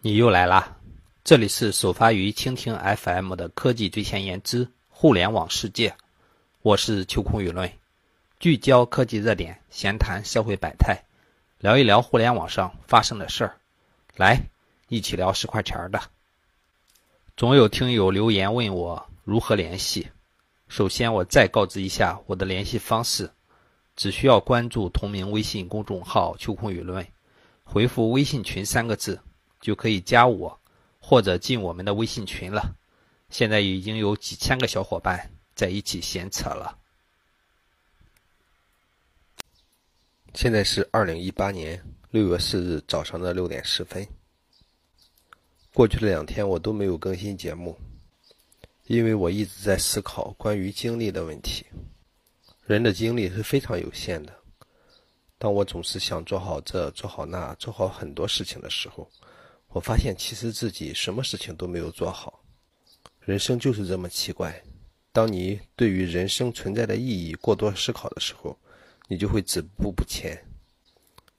你又来啦！这里是首发于蜻蜓 FM 的科技最前沿之互联网世界，我是秋空舆论，聚焦科技热点，闲谈社会百态，聊一聊互联网上发生的事儿，来一起聊十块钱的。总有听友留言问我如何联系，首先我再告知一下我的联系方式，只需要关注同名微信公众号“秋空舆论”，回复“微信群”三个字。就可以加我，或者进我们的微信群了。现在已经有几千个小伙伴在一起闲扯了。现在是二零一八年六月四日早上的六点十分。过去的两天我都没有更新节目，因为我一直在思考关于精力的问题。人的精力是非常有限的。当我总是想做好这、做好那、做好很多事情的时候，我发现，其实自己什么事情都没有做好。人生就是这么奇怪。当你对于人生存在的意义过多思考的时候，你就会止步不前。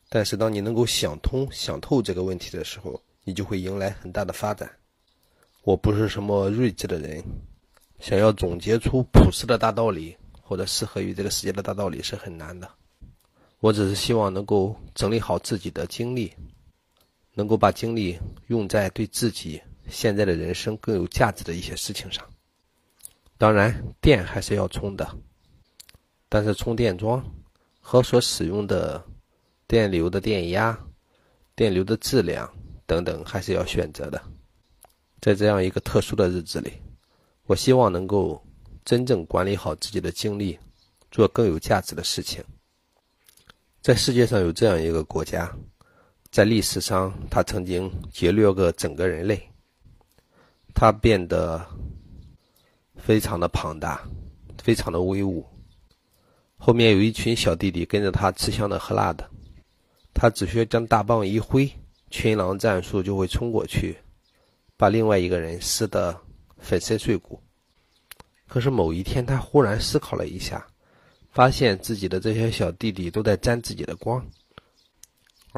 但是，当你能够想通、想透这个问题的时候，你就会迎来很大的发展。我不是什么睿智的人，想要总结出普世的大道理或者适合于这个世界的大道理是很难的。我只是希望能够整理好自己的经历。能够把精力用在对自己现在的人生更有价值的一些事情上。当然，电还是要充的，但是充电桩和所使用的电流的电压、电流的质量等等还是要选择的。在这样一个特殊的日子里，我希望能够真正管理好自己的精力，做更有价值的事情。在世界上有这样一个国家。在历史上，他曾经劫掠过整个人类。他变得非常的庞大，非常的威武。后面有一群小弟弟跟着他吃香的喝辣的。他只需要将大棒一挥，群狼战术就会冲过去，把另外一个人撕得粉身碎骨。可是某一天，他忽然思考了一下，发现自己的这些小弟弟都在沾自己的光。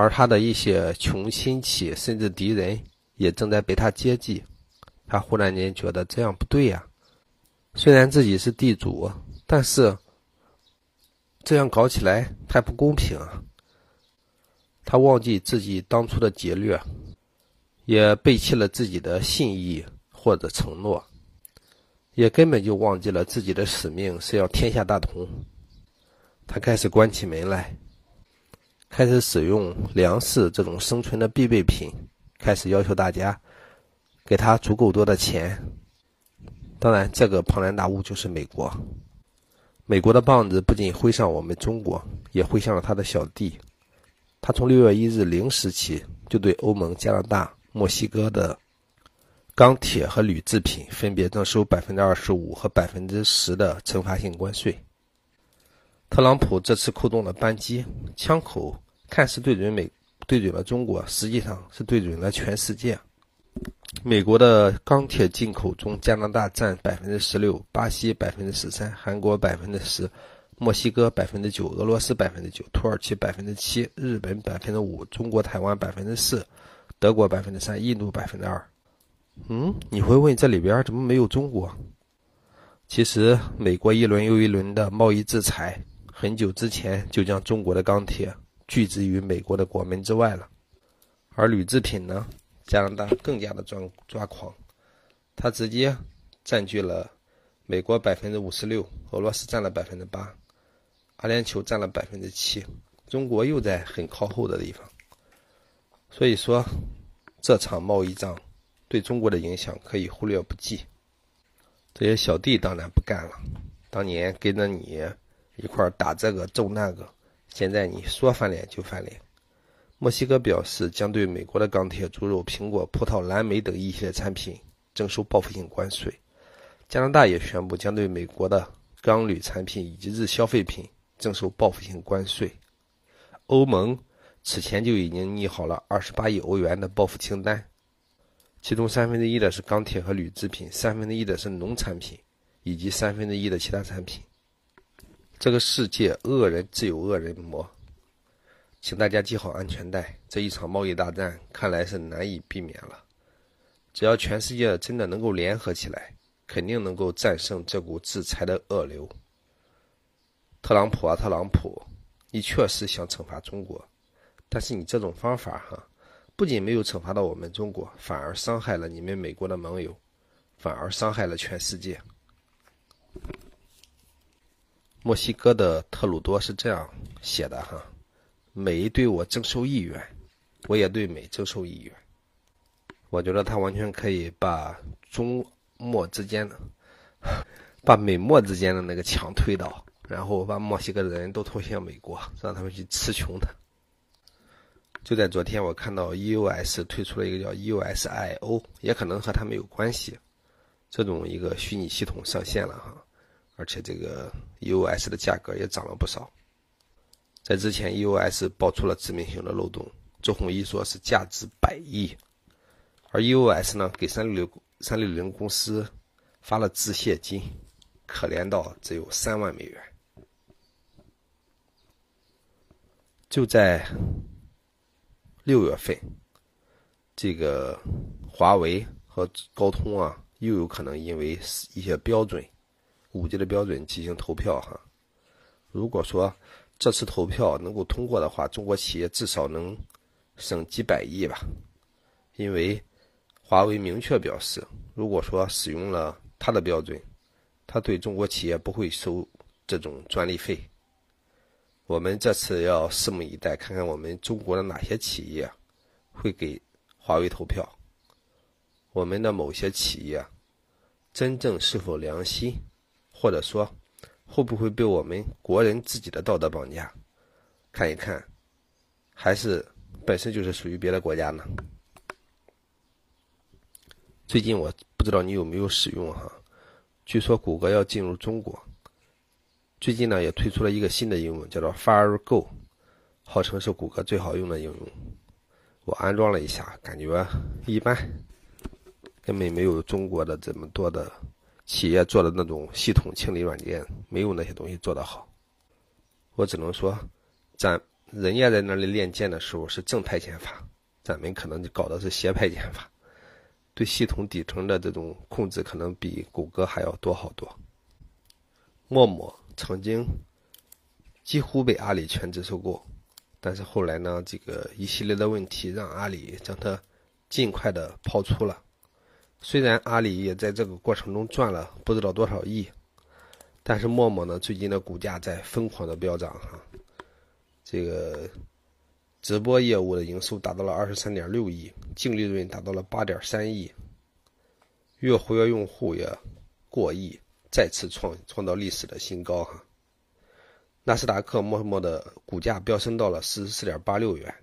而他的一些穷亲戚甚至敌人也正在被他接济，他忽然间觉得这样不对呀。虽然自己是地主，但是这样搞起来太不公平啊。他忘记自己当初的劫掠，也背弃了自己的信义或者承诺，也根本就忘记了自己的使命是要天下大同。他开始关起门来。开始使用粮食这种生存的必备品，开始要求大家给他足够多的钱。当然，这个庞然大物就是美国。美国的棒子不仅挥向我们中国，也挥向了他的小弟。他从六月一日零时起，就对欧盟、加拿大、墨西哥的钢铁和铝制品分别征收百分之二十五和百分之十的惩罚性关税。特朗普这次扣动了扳机，枪口看似对准美，对准了中国，实际上是对准了全世界。美国的钢铁进口中，加拿大占百分之十六，巴西百分之十三，韩国百分之十，墨西哥百分之九，俄罗斯百分之九，土耳其百分之七，日本百分之五，中国台湾百分之四，德国百分之三，印度百分之二。嗯，你会问这里边怎么没有中国？其实，美国一轮又一轮的贸易制裁。很久之前就将中国的钢铁拒之于美国的国门之外了，而铝制品呢，加拿大更加的抓抓狂，它直接占据了美国百分之五十六，俄罗斯占了百分之八，阿联酋占了百分之七，中国又在很靠后的地方。所以说，这场贸易战对中国的影响可以忽略不计。这些小弟当然不干了，当年跟着你。一块打这个揍那个，现在你说翻脸就翻脸。墨西哥表示将对美国的钢铁、猪肉、苹果、葡萄、蓝莓等一系列产品征收报复性关税。加拿大也宣布将对美国的钢铝产品以及日消费品征收报复性关税。欧盟此前就已经拟好了二十八亿欧元的报复清单，其中三分之一的是钢铁和铝制品，三分之一的是农产品，以及三分之一的其他产品。这个世界恶人自有恶人磨，请大家系好安全带，这一场贸易大战看来是难以避免了。只要全世界真的能够联合起来，肯定能够战胜这股制裁的恶流。特朗普啊，特朗普，你确实想惩罚中国，但是你这种方法哈，不仅没有惩罚到我们中国，反而伤害了你们美国的盟友，反而伤害了全世界。墨西哥的特鲁多是这样写的哈：美对我征收一元，我也对美征收一元。我觉得他完全可以把中墨之间的。把美墨之间的那个墙推倒，然后把墨西哥的人都投向美国，让他们去吃穷的。就在昨天，我看到 EUS 推出了一个叫 EUSIO，也可能和他们有关系。这种一个虚拟系统上线了哈，而且这个 EOS 的价格也涨了不少。在之前，EOS 爆出了致命性的漏洞，周鸿祎说是价值百亿，而 EOS 呢给三六零三六零公司发了致谢金。可怜到只有三万美元。就在六月份，这个华为和高通啊，又有可能因为一些标准，五 G 的标准进行投票哈。如果说这次投票能够通过的话，中国企业至少能省几百亿吧。因为华为明确表示，如果说使用了它的标准。他对中国企业不会收这种专利费。我们这次要拭目以待，看看我们中国的哪些企业会给华为投票。我们的某些企业真正是否良心，或者说会不会被我们国人自己的道德绑架？看一看，还是本身就是属于别的国家呢？最近我不知道你有没有使用哈。据说谷歌要进入中国，最近呢也推出了一个新的应用，叫做 Fire Go，号称是谷歌最好用的应用。我安装了一下，感觉一般，根本没有中国的这么多的企业做的那种系统清理软件，没有那些东西做得好。我只能说，咱人家在那里练剑的时候是正派剑法，咱们可能就搞的是邪派剑法。对系统底层的这种控制，可能比谷歌还要多好多。陌陌曾经几乎被阿里全资收购，但是后来呢，这个一系列的问题让阿里将它尽快的抛出了。虽然阿里也在这个过程中赚了不知道多少亿，但是陌陌呢，最近的股价在疯狂的飙涨哈，这个。直播业务的营收达到了二十三点六亿，净利润达到了八点三亿，月活跃用户也过亿，再次创创造历史的新高哈。纳斯达克默默的股价飙升到了四十四点八六元。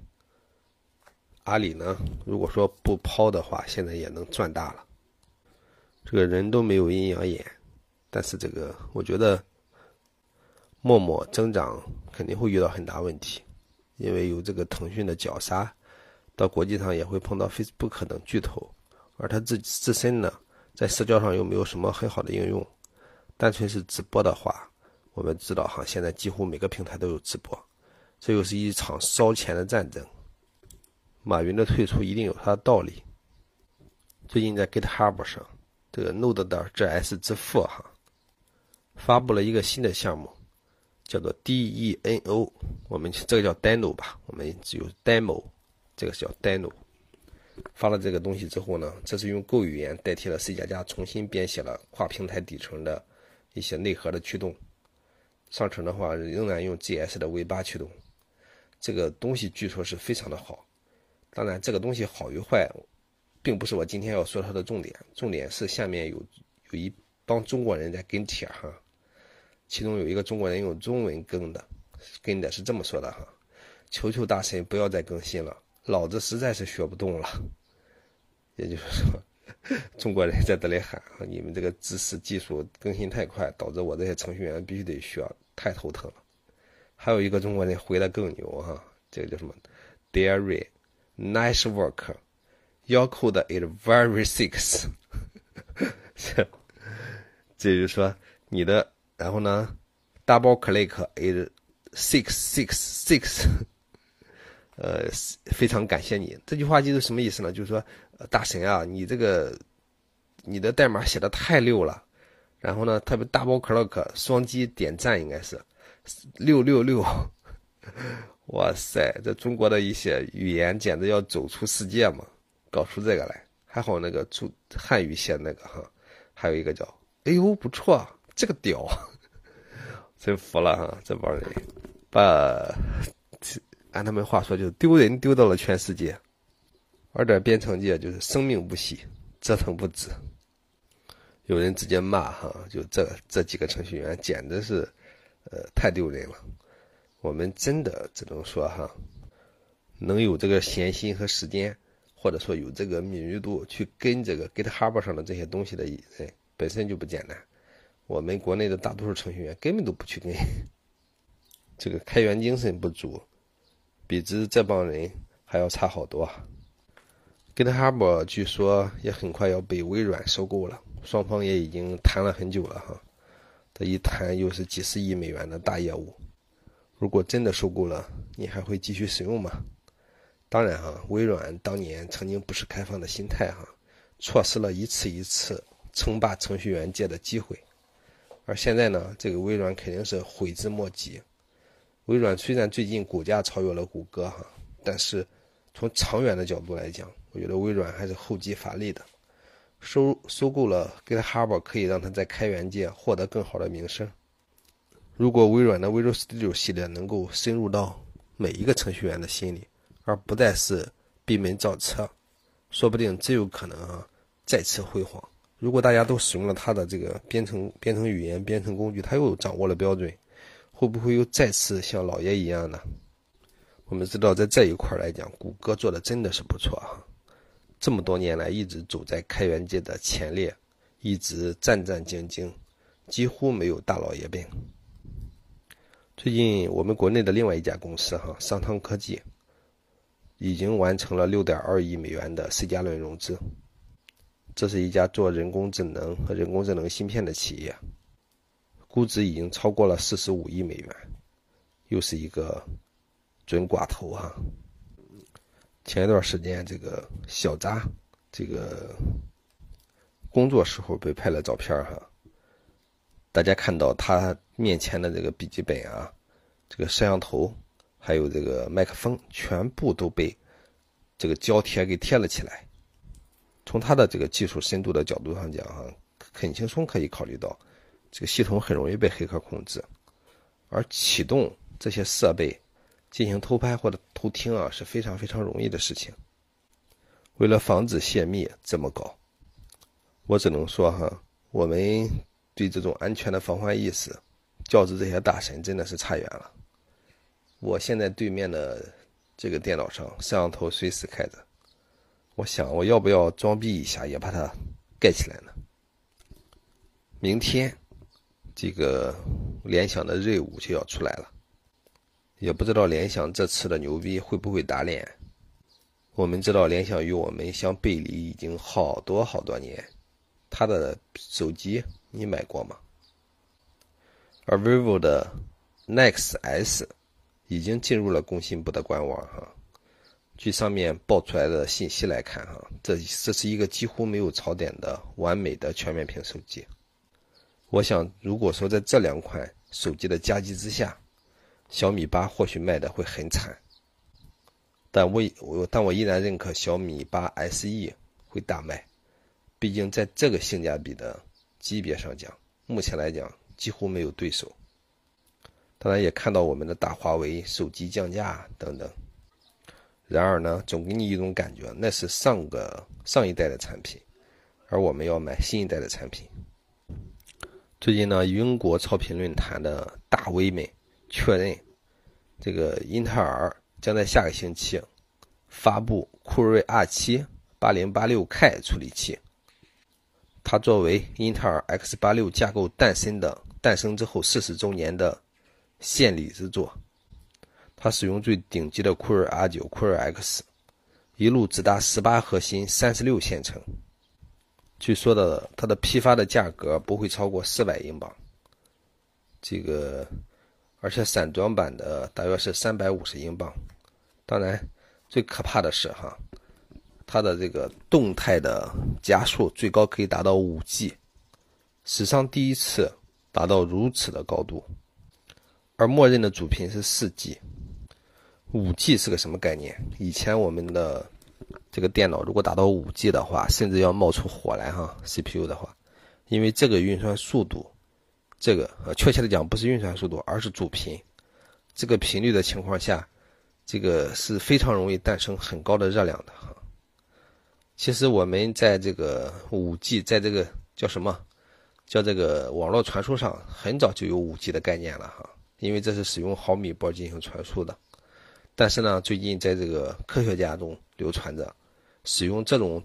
阿里呢，如果说不抛的话，现在也能赚大了。这个人都没有阴阳眼，但是这个我觉得陌陌增长肯定会遇到很大问题。因为有这个腾讯的绞杀，到国际上也会碰到 Facebook 等巨头，而它自自身呢，在社交上又没有什么很好的应用。单纯是直播的话，我们知道哈，现在几乎每个平台都有直播，这又是一场烧钱的战争。马云的退出一定有他的道理。最近在 GitHub 上，这个 Node.js 之父哈，发布了一个新的项目。叫做 Deno，我们这个叫 Deno 吧，我们只有 Demo，这个叫 Deno。发了这个东西之后呢，这是用 Go 语言代替了 C 加加，重新编写了跨平台底层的一些内核的驱动。上层的话仍然用 GS 的 V8 驱动。这个东西据说是非常的好。当然，这个东西好与坏，并不是我今天要说它的重点。重点是下面有有一帮中国人在跟帖哈。其中有一个中国人用中文跟的，跟的是这么说的哈：“求求大神不要再更新了，老子实在是学不动了。”也就是说，中国人在这里喊：“你们这个知识技术更新太快，导致我这些程序员必须得学，太头疼了。”还有一个中国人回的更牛哈，这个叫什么？Dairy nice work work, your code is very six。这就是说你的。然后呢，double click is six six six，呃，非常感谢你。这句话就是什么意思呢？就是说，大神啊，你这个你的代码写的太溜了。然后呢，特别 double click 双击点赞，应该是六六六。哇塞，这中国的一些语言简直要走出世界嘛，搞出这个来。还好那个中汉语写那个哈，还有一个叫哎呦不错，这个屌，真服了哈，这帮人把。按他们话说，就是丢人丢到了全世界，而这编程界就是生命不息，折腾不止。有人直接骂哈，就这这几个程序员简直是，呃，太丢人了。我们真的只能说哈，能有这个闲心和时间，或者说有这个敏锐度去跟这个 GitHub 上的这些东西的人，本身就不简单。我们国内的大多数程序员根本都不去跟，这个开源精神不足。比之这帮人还要差好多。GitHub 据说也很快要被微软收购了，双方也已经谈了很久了哈。这一谈又是几十亿美元的大业务。如果真的收购了，你还会继续使用吗？当然哈，微软当年曾经不是开放的心态哈，错失了一次一次称霸程序员界的机会。而现在呢，这个微软肯定是悔之莫及。微软虽然最近股价超越了谷歌哈，但是从长远的角度来讲，我觉得微软还是后继乏力的。收收购了 GitHub，可以让它在开源界获得更好的名声。如果微软的 Visual Studio 系列能够深入到每一个程序员的心里，而不再是闭门造车，说不定真有可能啊再次辉煌。如果大家都使用了它的这个编程编程语言、编程工具，它又掌握了标准。会不会又再次像老爷一样呢？我们知道，在这一块来讲，谷歌做的真的是不错哈。这么多年来，一直走在开源界的前列，一直战战兢兢，几乎没有大老爷病。最近，我们国内的另外一家公司哈，商汤科技，已经完成了六点二亿美元的 C 加轮融资。这是一家做人工智能和人工智能芯片的企业。估值已经超过了四十五亿美元，又是一个准寡头哈。前一段时间，这个小扎这个工作时候被拍了照片哈，大家看到他面前的这个笔记本啊，这个摄像头还有这个麦克风，全部都被这个胶贴给贴了起来。从他的这个技术深度的角度上讲哈，很轻松可以考虑到。这个系统很容易被黑客控制，而启动这些设备进行偷拍或者偷听啊是非常非常容易的事情。为了防止泄密这么搞，我只能说哈，我们对这种安全的防范意识，较之这些大神真的是差远了。我现在对面的这个电脑上摄像头随时开着，我想我要不要装逼一下也把它盖起来呢？明天。这个联想的锐五就要出来了，也不知道联想这次的牛逼会不会打脸。我们知道联想与我们相背离已经好多好多年，它的手机你买过吗？而 vivo 的 Nex S 已经进入了工信部的官网哈，据上面爆出来的信息来看哈，这这是一个几乎没有槽点的完美的全面屏手机。我想，如果说在这两款手机的夹击之下，小米八或许卖的会很惨，但我我但我依然认可小米八 SE 会大卖，毕竟在这个性价比的级别上讲，目前来讲几乎没有对手。当然也看到我们的大华为手机降价等等，然而呢，总给你一种感觉，那是上个上一代的产品，而我们要买新一代的产品。最近呢，英国超频论坛的大 V 们确认，这个英特尔将在下个星期发布酷睿 R7 8086 K 处理器。它作为英特尔 X86 架构诞生的诞生之后四十周年的献礼之作。它使用最顶级的酷睿 R9、酷睿 X，一路直达十八核心、三十六线程。据说的，它的批发的价格不会超过四百英镑。这个，而且散装版的大约是三百五十英镑，当然，最可怕的是哈，它的这个动态的加速最高可以达到五 G，史上第一次达到如此的高度，而默认的主频是四 G。五 G 是个什么概念？以前我们的这个电脑如果达到五 G 的话，甚至要冒出火来哈。CPU 的话，因为这个运算速度，这个呃，确切的讲不是运算速度，而是主频。这个频率的情况下，这个是非常容易诞生很高的热量的哈。其实我们在这个五 G，在这个叫什么？叫这个网络传输上，很早就有五 G 的概念了哈。因为这是使用毫米波进行传输的。但是呢，最近在这个科学家中流传着，使用这种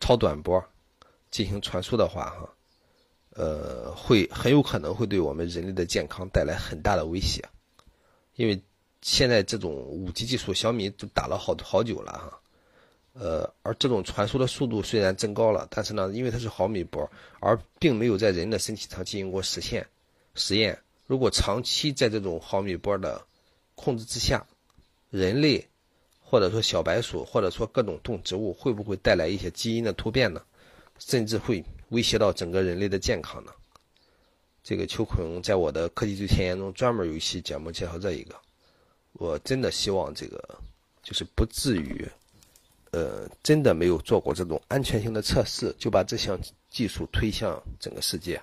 超短波进行传输的话，哈，呃，会很有可能会对我们人类的健康带来很大的威胁。因为现在这种五 G 技术，小米都打了好好久了哈，呃，而这种传输的速度虽然增高了，但是呢，因为它是毫米波，而并没有在人的身体上进行过实现实验。如果长期在这种毫米波的控制之下，人类，或者说小白鼠，或者说各种动植物，会不会带来一些基因的突变呢？甚至会威胁到整个人类的健康呢？这个邱坤在我的科技最前沿中专门有一期节目介绍这一个。我真的希望这个就是不至于，呃，真的没有做过这种安全性的测试，就把这项技术推向整个世界。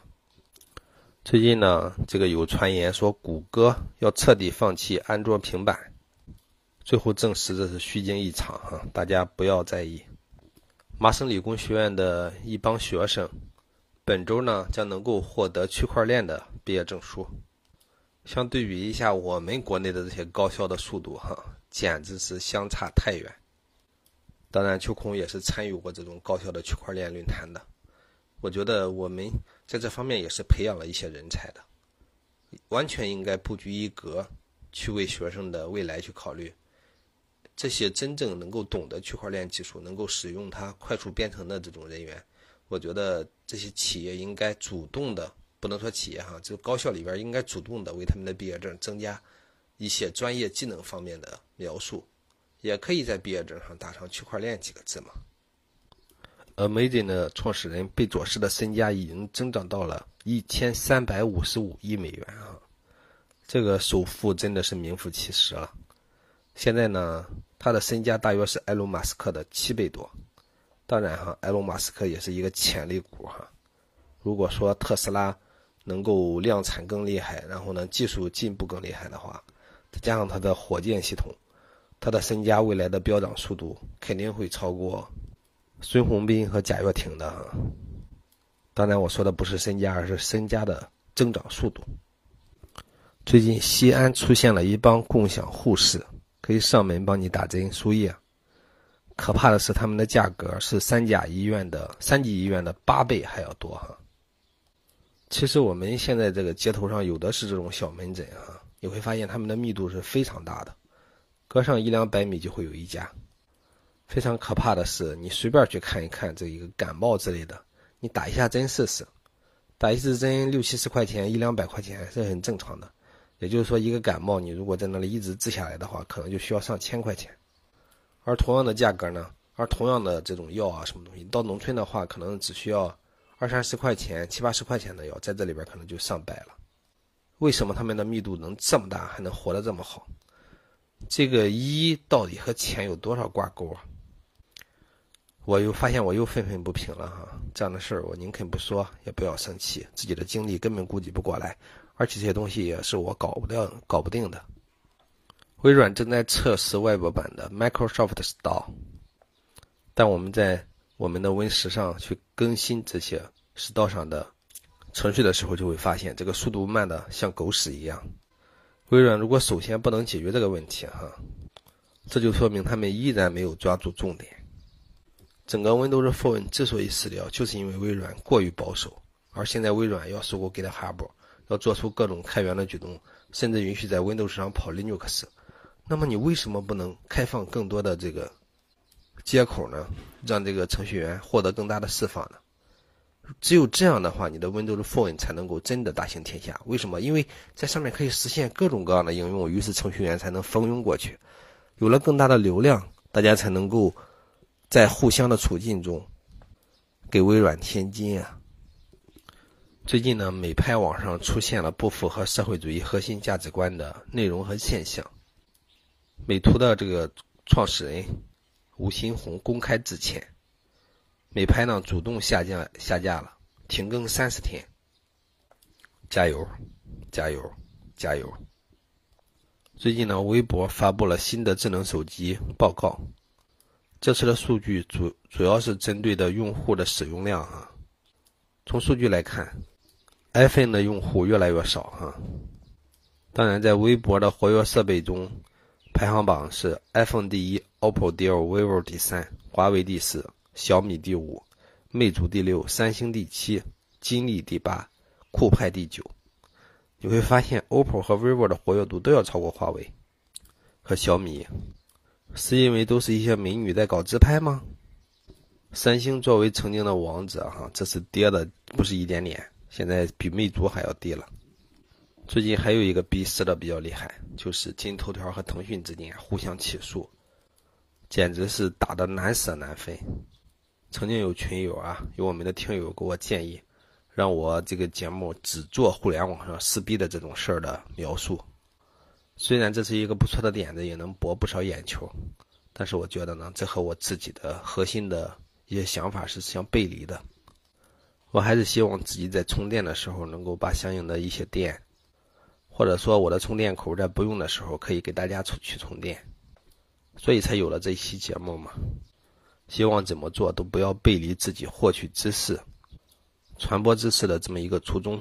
最近呢，这个有传言说谷歌要彻底放弃安卓平板。最后证实这是虚惊一场哈，大家不要在意。麻省理工学院的一帮学生，本周呢将能够获得区块链的毕业证书。相对比一下我们国内的这些高校的速度哈，简直是相差太远。当然，秋空也是参与过这种高校的区块链论坛的。我觉得我们在这方面也是培养了一些人才的，完全应该布局一格，去为学生的未来去考虑。这些真正能够懂得区块链技术、能够使用它快速编程的这种人员，我觉得这些企业应该主动的，不能说企业哈，就高校里边应该主动的为他们的毕业证增加一些专业技能方面的描述，也可以在毕业证上打上区块链几个字嘛。Amazon 的创始人贝佐斯的身家已经增长到了一千三百五十五亿美元啊，这个首富真的是名副其实了。现在呢，他的身家大约是埃隆·马斯克的七倍多。当然哈，埃隆·马斯克也是一个潜力股哈。如果说特斯拉能够量产更厉害，然后呢技术进步更厉害的话，再加上他的火箭系统，他的身家未来的飙涨速度肯定会超过孙宏斌和贾跃亭的哈。当然我说的不是身家，而是身家的增长速度。最近西安出现了一帮共享护士。可以上门帮你打针输液，可怕的是他们的价格是三甲医院的三级医院的八倍还要多哈。其实我们现在这个街头上有的是这种小门诊啊，你会发现他们的密度是非常大的，隔上一两百米就会有一家。非常可怕的是，你随便去看一看这一个感冒之类的，你打一下针试试，打一次针六七十块钱一两百块钱是很正常的。也就是说，一个感冒，你如果在那里一直治下来的话，可能就需要上千块钱。而同样的价格呢，而同样的这种药啊，什么东西，到农村的话，可能只需要二三十块钱、七八十块钱的药，在这里边可能就上百了。为什么他们的密度能这么大，还能活得这么好？这个医到底和钱有多少挂钩啊？我又发现我又愤愤不平了哈！这样的事儿我宁肯不说，也不要生气，自己的精力根本顾及不过来。而且这些东西也是我搞不掉、搞不定的。微软正在测试 Web 版的 Microsoft Store，但我们在我们的 Win 十上去更新这些 Store 上的程序的时候，就会发现这个速度慢的像狗屎一样。微软如果首先不能解决这个问题，哈，这就说明他们依然没有抓住重点。整个 Windows Phone 之所以死掉，就是因为微软过于保守，而现在微软要收购 GitHub。要做出各种开源的举动，甚至允许在 Windows 上跑 Linux，那么你为什么不能开放更多的这个接口呢？让这个程序员获得更大的释放呢？只有这样的话，你的 Windows Phone 才能够真的大行天下。为什么？因为在上面可以实现各种各样的应用，于是程序员才能蜂拥过去。有了更大的流量，大家才能够在互相的处境中给微软添金啊。最近呢，美拍网上出现了不符合社会主义核心价值观的内容和现象。美图的这个创始人吴新红公开致歉，美拍呢主动下架下架了，停更三十天。加油，加油，加油！最近呢，微博发布了新的智能手机报告，这次的数据主主要是针对的用户的使用量啊。从数据来看。iPhone 的用户越来越少哈，当然，在微博的活跃设备中，排行榜是 iPhone 第一，OPPO 第二，vivo 第三，华为第四，小米第五，魅族第六，三星第七，金立第八，酷派第九。你会发现，OPPO 和 vivo 的活跃度都要超过华为和小米，是因为都是一些美女在搞自拍吗？三星作为曾经的王者哈，这次跌的不是一点点。现在比魅族还要低了。最近还有一个逼死的比较厉害，就是今日头条和腾讯之间互相起诉，简直是打的难舍难分。曾经有群友啊，有我们的听友给我建议，让我这个节目只做互联网上撕逼的这种事儿的描述。虽然这是一个不错的点子，也能博不少眼球，但是我觉得呢，这和我自己的核心的一些想法是相背离的。我还是希望自己在充电的时候能够把相应的一些电，或者说我的充电口在不用的时候可以给大家出去充电，所以才有了这一期节目嘛。希望怎么做都不要背离自己获取知识、传播知识的这么一个初衷。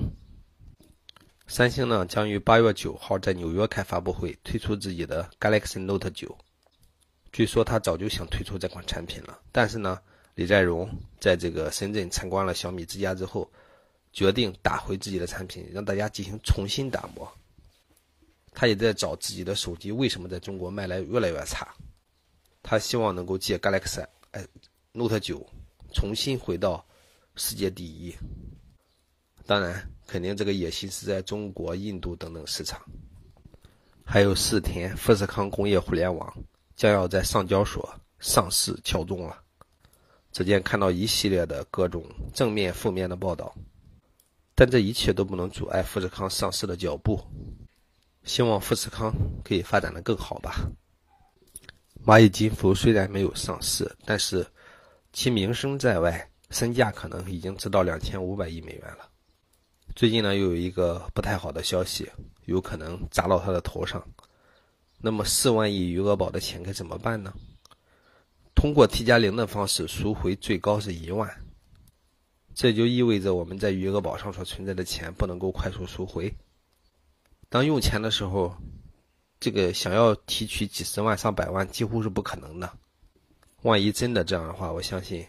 三星呢将于八月九号在纽约开发布会，推出自己的 Galaxy Note 九。据说他早就想推出这款产品了，但是呢。李在镕在这个深圳参观了小米之家之后，决定打回自己的产品，让大家进行重新打磨。他也在找自己的手机为什么在中国卖来越来越差。他希望能够借 Galaxy Note 9重新回到世界第一。当然，肯定这个野心是在中国、印度等等市场。还有四天，富士康工业互联网将要在上交所上市敲钟了。只见看到一系列的各种正面、负面的报道，但这一切都不能阻碍富士康上市的脚步。希望富士康可以发展的更好吧。蚂蚁金服虽然没有上市，但是其名声在外，身价可能已经值到两千五百亿美元了。最近呢，又有一个不太好的消息，有可能砸到他的头上。那么四万亿余额宝的钱该怎么办呢？通过 T 加零的方式赎回，最高是一万。这就意味着我们在余额宝上所存在的钱不能够快速赎回。当用钱的时候，这个想要提取几十万、上百万几乎是不可能的。万一真的这样的话，我相信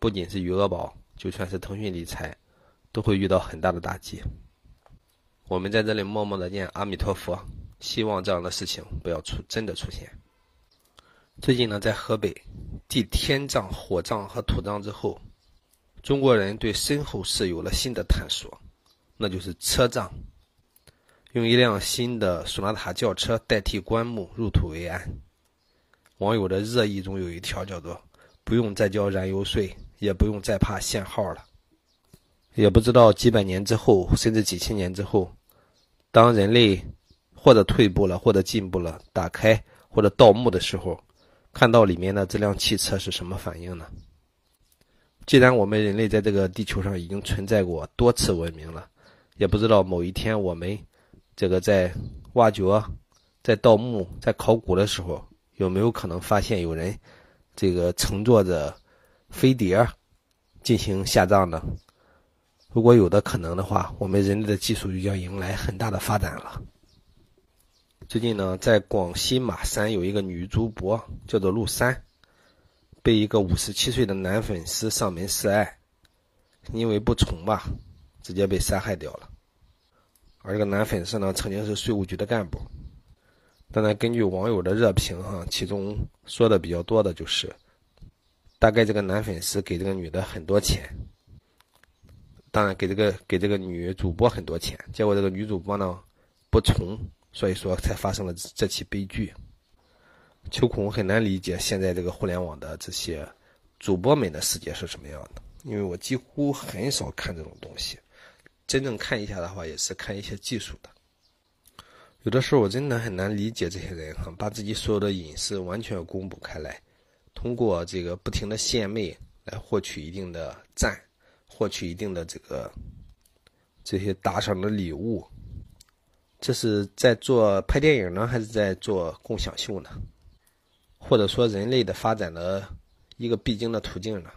不仅是余额宝，就算是腾讯理财，都会遇到很大的打击。我们在这里默默的念阿弥陀佛，希望这样的事情不要出真的出现。最近呢，在河北继天葬、火葬和土葬之后，中国人对身后事有了新的探索，那就是车葬。用一辆新的索纳塔轿车代替棺木入土为安。网友的热议中有一条叫做“不用再交燃油税，也不用再怕限号了”。也不知道几百年之后，甚至几千年之后，当人类或者退步了，或者进步了，打开或者盗墓的时候。看到里面的这辆汽车是什么反应呢？既然我们人类在这个地球上已经存在过多次文明了，也不知道某一天我们这个在挖掘、在盗墓、在考古的时候，有没有可能发现有人这个乘坐着飞碟进行下葬呢？如果有的可能的话，我们人类的技术就将迎来很大的发展了。最近呢，在广西马山有一个女主播叫做陆三，被一个五十七岁的男粉丝上门示爱，因为不从吧，直接被杀害掉了。而这个男粉丝呢，曾经是税务局的干部。当然，根据网友的热评哈，其中说的比较多的就是，大概这个男粉丝给这个女的很多钱，当然给这个给这个女主播很多钱，结果这个女主播呢不从。所以说，才发生了这起悲剧。秋孔很难理解现在这个互联网的这些主播们的世界是什么样的，因为我几乎很少看这种东西，真正看一下的话，也是看一些技术的。有的时候我真的很难理解这些人哈，把自己所有的隐私完全公布开来，通过这个不停的献媚来获取一定的赞，获取一定的这个这些打赏的礼物，这是在做拍电影呢，还是在做共享秀呢？或者说人类的发展的一个必经的途径呢？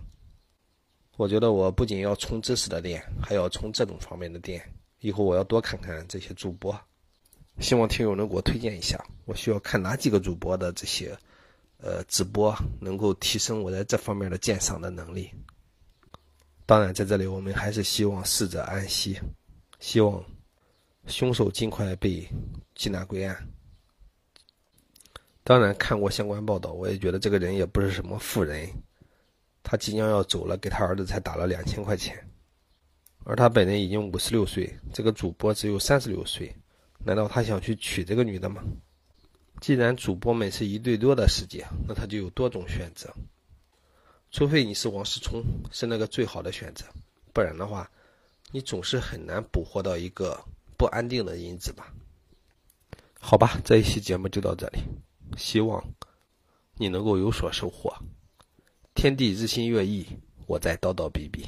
我觉得我不仅要充知识的电，还要充这种方面的电。以后我要多看看这些主播，希望听友能给我推荐一下，我需要看哪几个主播的这些呃直播，能够提升我在这方面的鉴赏的能力。当然，在这里我们还是希望逝者安息，希望凶手尽快被缉拿归案。当然看过相关报道，我也觉得这个人也不是什么富人，他即将要走了，给他儿子才打了两千块钱，而他本人已经五十六岁，这个主播只有三十六岁，难道他想去娶这个女的吗？既然主播们是一对多的世界，那他就有多种选择，除非你是王思聪，是那个最好的选择，不然的话，你总是很难捕获到一个不安定的因子吧？好吧，这一期节目就到这里。希望你能够有所收获。天地日新月异，我在叨叨逼逼。